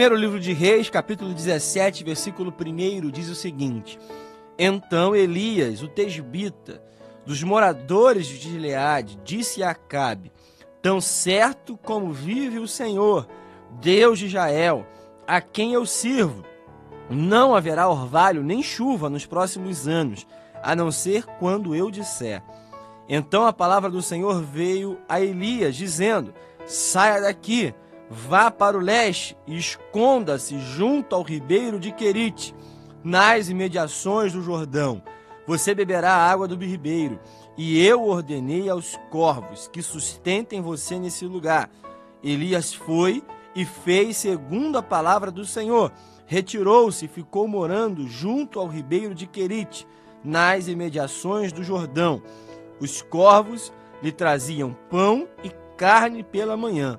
primeiro livro de Reis, capítulo 17, versículo 1, diz o seguinte: Então Elias, o tesbita, dos moradores de Gileade, disse a Acabe: Tão certo como vive o Senhor, Deus de Israel, a quem eu sirvo, não haverá orvalho nem chuva nos próximos anos, a não ser quando eu disser. Então a palavra do Senhor veio a Elias, dizendo: Saia daqui Vá para o leste e esconda-se junto ao ribeiro de Querite, nas imediações do Jordão. Você beberá a água do ribeiro, e eu ordenei aos corvos que sustentem você nesse lugar. Elias foi e fez segundo a palavra do Senhor. Retirou-se e ficou morando junto ao ribeiro de Querite, nas imediações do Jordão. Os corvos lhe traziam pão e carne pela manhã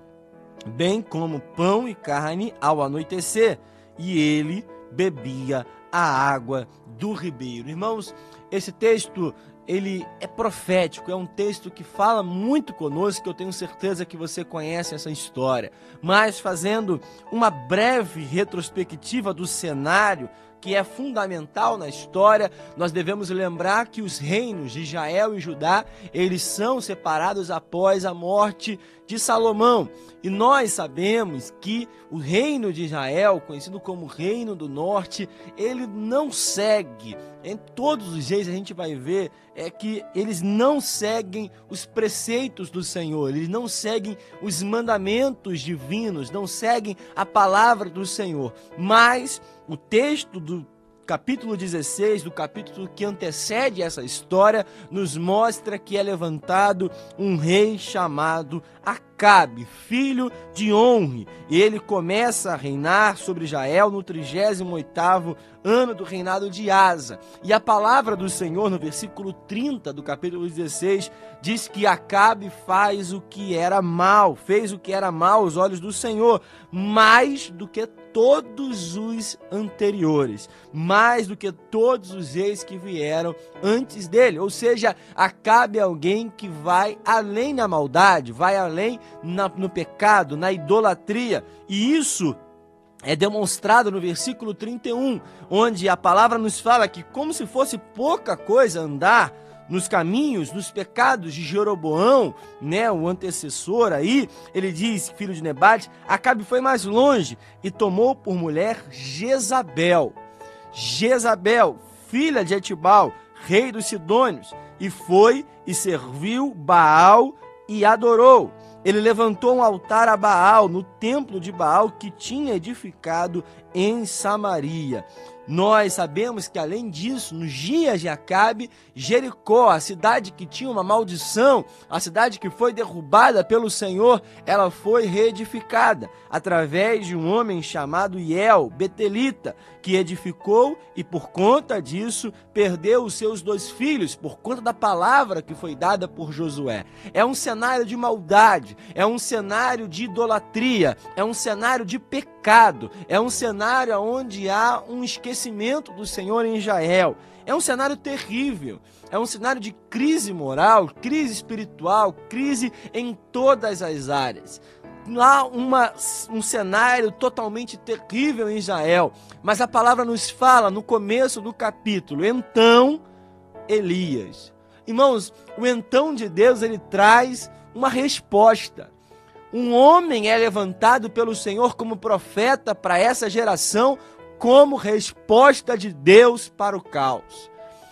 bem como pão e carne ao anoitecer, e ele bebia a água do ribeiro. Irmãos, esse texto ele é profético, é um texto que fala muito conosco, eu tenho certeza que você conhece essa história. Mas fazendo uma breve retrospectiva do cenário que é fundamental na história, nós devemos lembrar que os reinos de Israel e Judá, eles são separados após a morte de Salomão. E nós sabemos que o reino de Israel, conhecido como Reino do Norte, ele não segue. Em todos os dias a gente vai ver é que eles não seguem os preceitos do Senhor, eles não seguem os mandamentos divinos, não seguem a palavra do Senhor. Mas o texto do capítulo 16, do capítulo que antecede essa história, nos mostra que é levantado um rei chamado Acabe, filho de Onre, e ele começa a reinar sobre Israel no 38º ano do reinado de Asa. E a palavra do Senhor no versículo 30 do capítulo 16 diz que Acabe faz o que era mal, fez o que era mal aos olhos do Senhor, mais do que todos os anteriores, mais do que todos os reis que vieram antes dele. Ou seja, Acabe alguém que vai além na maldade, vai além na, no pecado, na idolatria. E isso é demonstrado no versículo 31, onde a palavra nos fala que, como se fosse pouca coisa andar nos caminhos, nos pecados de Jeroboão, né, o antecessor aí, ele diz, filho de Nebate, Acabe foi mais longe e tomou por mulher Jezabel. Jezabel, filha de Etibal, rei dos Sidônios, e foi e serviu Baal e adorou. Ele levantou um altar a Baal no templo de Baal que tinha edificado em Samaria. Nós sabemos que, além disso, nos dias de Acabe, Jericó, a cidade que tinha uma maldição, a cidade que foi derrubada pelo Senhor, ela foi reedificada através de um homem chamado Iel, Betelita, que edificou e, por conta disso, perdeu os seus dois filhos, por conta da palavra que foi dada por Josué. É um cenário de maldade, é um cenário de idolatria, é um cenário de pecado, é um cenário onde há um esquecimento do Senhor em Israel. É um cenário terrível, é um cenário de crise moral, crise espiritual, crise em todas as áreas. Há uma, um cenário totalmente terrível em Israel, mas a palavra nos fala no começo do capítulo. Então, Elias. Irmãos, o então de Deus ele traz uma resposta. Um homem é levantado pelo Senhor como profeta para essa geração, como resposta de Deus para o caos.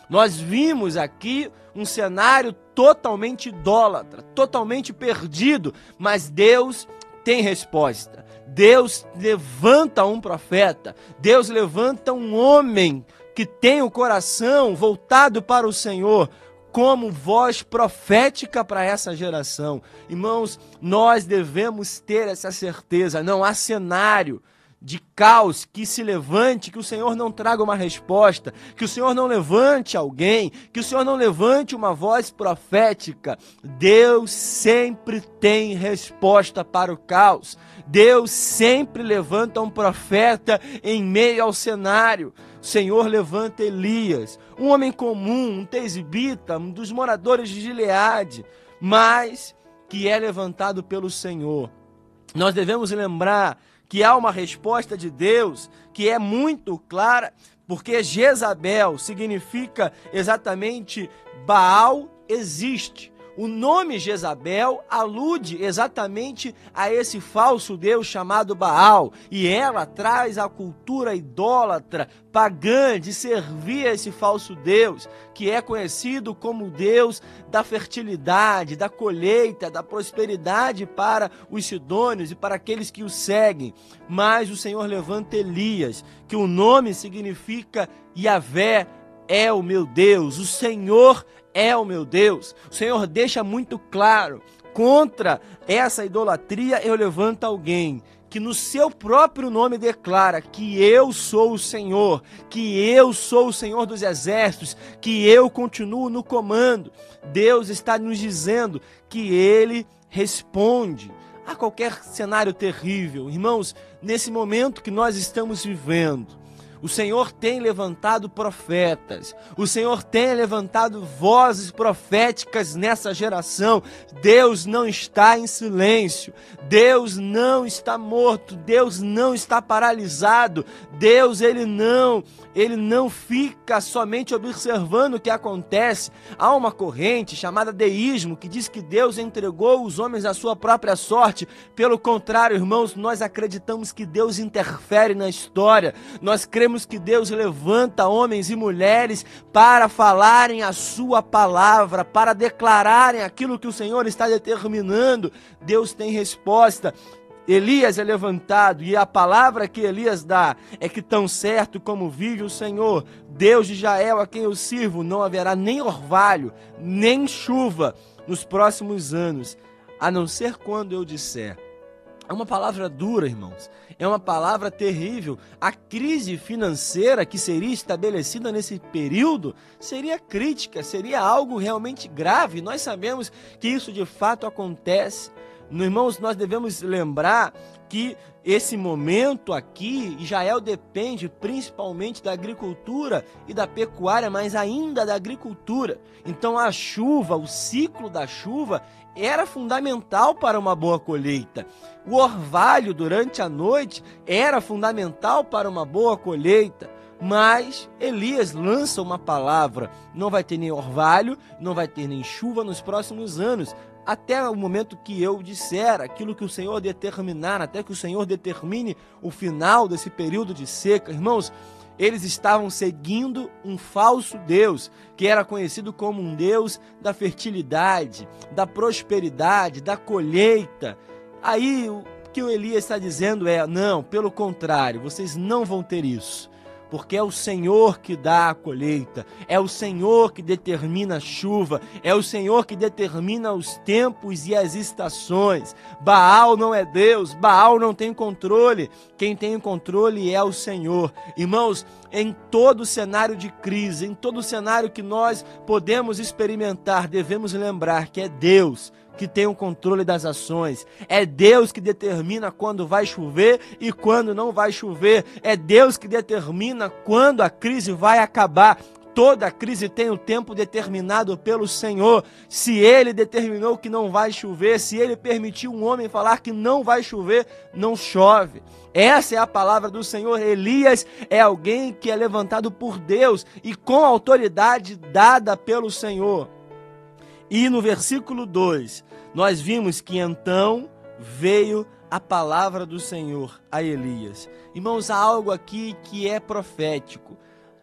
Nós vimos aqui um cenário totalmente idólatra, totalmente perdido, mas Deus tem resposta. Deus levanta um profeta, Deus levanta um homem que tem o coração voltado para o Senhor, como voz profética para essa geração. Irmãos, nós devemos ter essa certeza. Não há cenário de caos que se levante, que o Senhor não traga uma resposta, que o Senhor não levante alguém, que o Senhor não levante uma voz profética. Deus sempre tem resposta para o caos. Deus sempre levanta um profeta em meio ao cenário. O Senhor levanta Elias, um homem comum, um tesbita, um dos moradores de Gileade, mas que é levantado pelo Senhor. Nós devemos lembrar que há uma resposta de Deus que é muito clara, porque Jezabel significa exatamente Baal existe. O nome Jezabel alude exatamente a esse falso deus chamado Baal, e ela traz a cultura idólatra, pagã, de servir a esse falso deus, que é conhecido como deus da fertilidade, da colheita, da prosperidade para os sidônios e para aqueles que o seguem. Mas o Senhor levanta Elias, que o nome significa Yahvé é o meu Deus, o Senhor é o meu Deus. O Senhor deixa muito claro: contra essa idolatria eu levanto alguém que no seu próprio nome declara que eu sou o Senhor, que eu sou o Senhor dos exércitos, que eu continuo no comando. Deus está nos dizendo que ele responde a qualquer cenário terrível. Irmãos, nesse momento que nós estamos vivendo, o Senhor tem levantado profetas, o Senhor tem levantado vozes proféticas nessa geração. Deus não está em silêncio, Deus não está morto, Deus não está paralisado, Deus ele não, ele não fica somente observando o que acontece. Há uma corrente chamada deísmo que diz que Deus entregou os homens à sua própria sorte. Pelo contrário, irmãos, nós acreditamos que Deus interfere na história. Nós cremos que Deus levanta homens e mulheres para falarem a sua palavra, para declararem aquilo que o Senhor está determinando. Deus tem resposta. Elias é levantado e a palavra que Elias dá é que tão certo como vive o Senhor, Deus de Israel a quem eu sirvo, não haverá nem orvalho, nem chuva nos próximos anos, a não ser quando eu disser. É uma palavra dura, irmãos é uma palavra terrível. A crise financeira que seria estabelecida nesse período seria crítica, seria algo realmente grave. Nós sabemos que isso de fato acontece. Irmãos, nós devemos lembrar que esse momento aqui, Israel depende principalmente da agricultura e da pecuária, mas ainda da agricultura. Então a chuva, o ciclo da chuva, era fundamental para uma boa colheita. O orvalho durante a noite era fundamental para uma boa colheita. Mas Elias lança uma palavra: não vai ter nem orvalho, não vai ter nem chuva nos próximos anos, até o momento que eu disser aquilo que o Senhor determinar, até que o Senhor determine o final desse período de seca. Irmãos, eles estavam seguindo um falso Deus, que era conhecido como um Deus da fertilidade, da prosperidade, da colheita. Aí o que o Elias está dizendo é: não, pelo contrário, vocês não vão ter isso porque é o Senhor que dá a colheita, é o Senhor que determina a chuva, é o Senhor que determina os tempos e as estações. Baal não é Deus, Baal não tem controle, quem tem o controle é o Senhor. Irmãos, em todo cenário de crise, em todo cenário que nós podemos experimentar, devemos lembrar que é Deus que tem o controle das ações. É Deus que determina quando vai chover e quando não vai chover. É Deus que determina quando a crise vai acabar. Toda crise tem o um tempo determinado pelo Senhor. Se ele determinou que não vai chover, se ele permitiu um homem falar que não vai chover, não chove. Essa é a palavra do Senhor. Elias é alguém que é levantado por Deus e com autoridade dada pelo Senhor. E no versículo 2, nós vimos que então veio a palavra do Senhor a Elias. Irmãos, há algo aqui que é profético.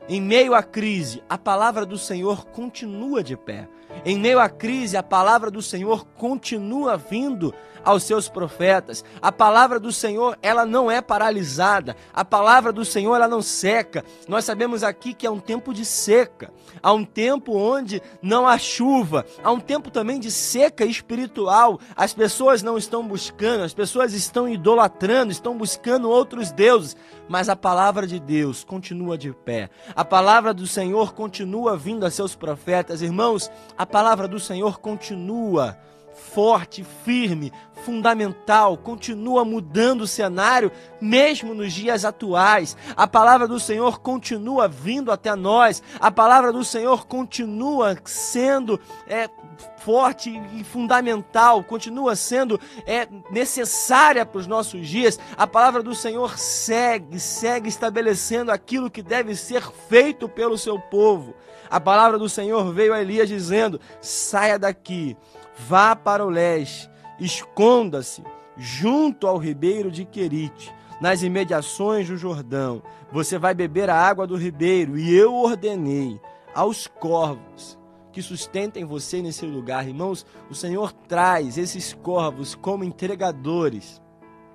Em meio à crise, a palavra do Senhor continua de pé. Em meio à crise, a palavra do Senhor continua vindo aos seus profetas. A palavra do Senhor, ela não é paralisada. A palavra do Senhor, ela não seca. Nós sabemos aqui que é um tempo de seca. Há um tempo onde não há chuva. Há um tempo também de seca espiritual. As pessoas não estão buscando, as pessoas estão idolatrando, estão buscando outros deuses. Mas a palavra de Deus continua de pé. A palavra do Senhor continua vindo a seus profetas. Irmãos, a palavra do Senhor continua forte, firme, fundamental, continua mudando o cenário, mesmo nos dias atuais. A palavra do Senhor continua vindo até nós, a palavra do Senhor continua sendo é, forte e fundamental, continua sendo é, necessária para os nossos dias. A palavra do Senhor segue, segue estabelecendo aquilo que deve ser feito pelo seu povo. A palavra do Senhor veio a Elias dizendo: saia daqui, vá para o leste, esconda-se junto ao ribeiro de Querite, nas imediações do Jordão. Você vai beber a água do ribeiro, e eu ordenei aos corvos que sustentem você nesse lugar. Irmãos, o Senhor traz esses corvos como entregadores.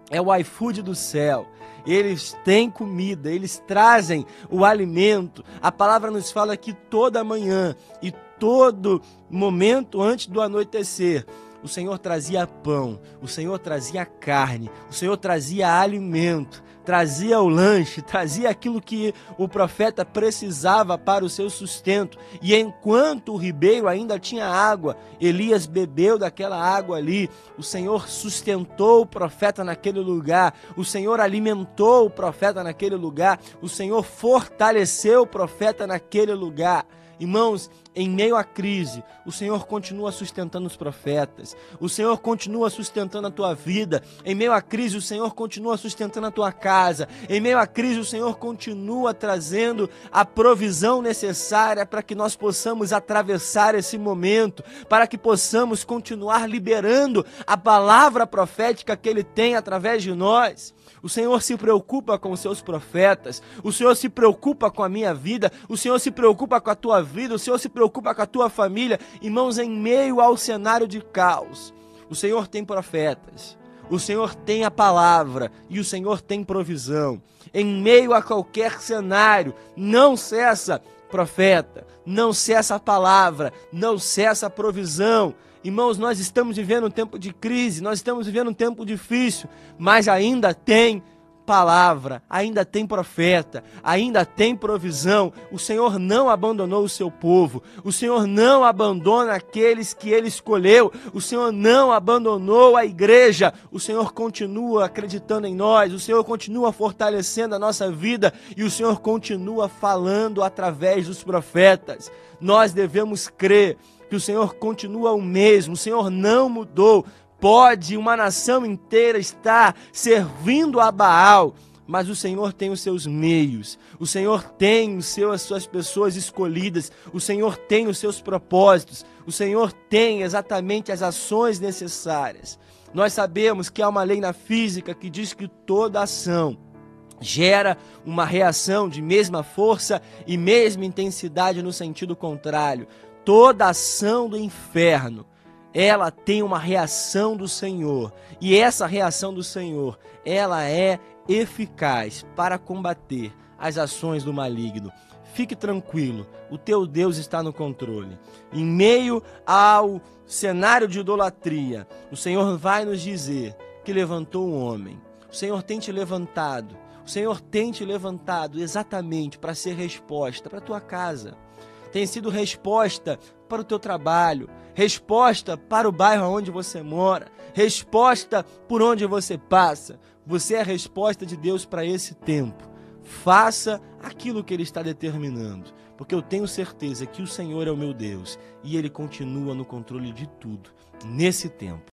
É o iFood do céu. Eles têm comida, eles trazem o alimento. A palavra nos fala que toda manhã e todo momento antes do anoitecer, o Senhor trazia pão, o Senhor trazia carne, o Senhor trazia alimento, trazia o lanche, trazia aquilo que o profeta precisava para o seu sustento. E enquanto o ribeiro ainda tinha água, Elias bebeu daquela água ali. O Senhor sustentou o profeta naquele lugar, o Senhor alimentou o profeta naquele lugar, o Senhor fortaleceu o profeta naquele lugar. Irmãos, em meio à crise, o Senhor continua sustentando os profetas, o Senhor continua sustentando a tua vida. Em meio à crise, o Senhor continua sustentando a tua casa. Em meio à crise, o Senhor continua trazendo a provisão necessária para que nós possamos atravessar esse momento, para que possamos continuar liberando a palavra profética que Ele tem através de nós. O Senhor se preocupa com os seus profetas. O Senhor se preocupa com a minha vida. O Senhor se preocupa com a tua vida. O Senhor se preocupa com a tua família. Irmãos, em meio ao cenário de caos, o Senhor tem profetas. O Senhor tem a palavra e o Senhor tem provisão. Em meio a qualquer cenário, não cessa profeta, não cessa a palavra, não cessa a provisão. Irmãos, nós estamos vivendo um tempo de crise, nós estamos vivendo um tempo difícil, mas ainda tem palavra, ainda tem profeta, ainda tem provisão. O Senhor não abandonou o seu povo, o Senhor não abandona aqueles que ele escolheu, o Senhor não abandonou a igreja, o Senhor continua acreditando em nós, o Senhor continua fortalecendo a nossa vida e o Senhor continua falando através dos profetas. Nós devemos crer que o Senhor continua o mesmo, o Senhor não mudou. Pode uma nação inteira estar servindo a Baal, mas o Senhor tem os seus meios, o Senhor tem os seus, as suas pessoas escolhidas, o Senhor tem os seus propósitos, o Senhor tem exatamente as ações necessárias. Nós sabemos que há uma lei na física que diz que toda ação gera uma reação de mesma força e mesma intensidade no sentido contrário. Toda ação do inferno, ela tem uma reação do Senhor, e essa reação do Senhor, ela é eficaz para combater as ações do maligno. Fique tranquilo, o teu Deus está no controle. Em meio ao cenário de idolatria, o Senhor vai nos dizer que levantou um homem. O Senhor tem te levantado. O Senhor tem te levantado exatamente para ser resposta para a tua casa tem sido resposta para o teu trabalho, resposta para o bairro onde você mora, resposta por onde você passa. Você é a resposta de Deus para esse tempo. Faça aquilo que Ele está determinando, porque eu tenho certeza que o Senhor é o meu Deus e Ele continua no controle de tudo nesse tempo.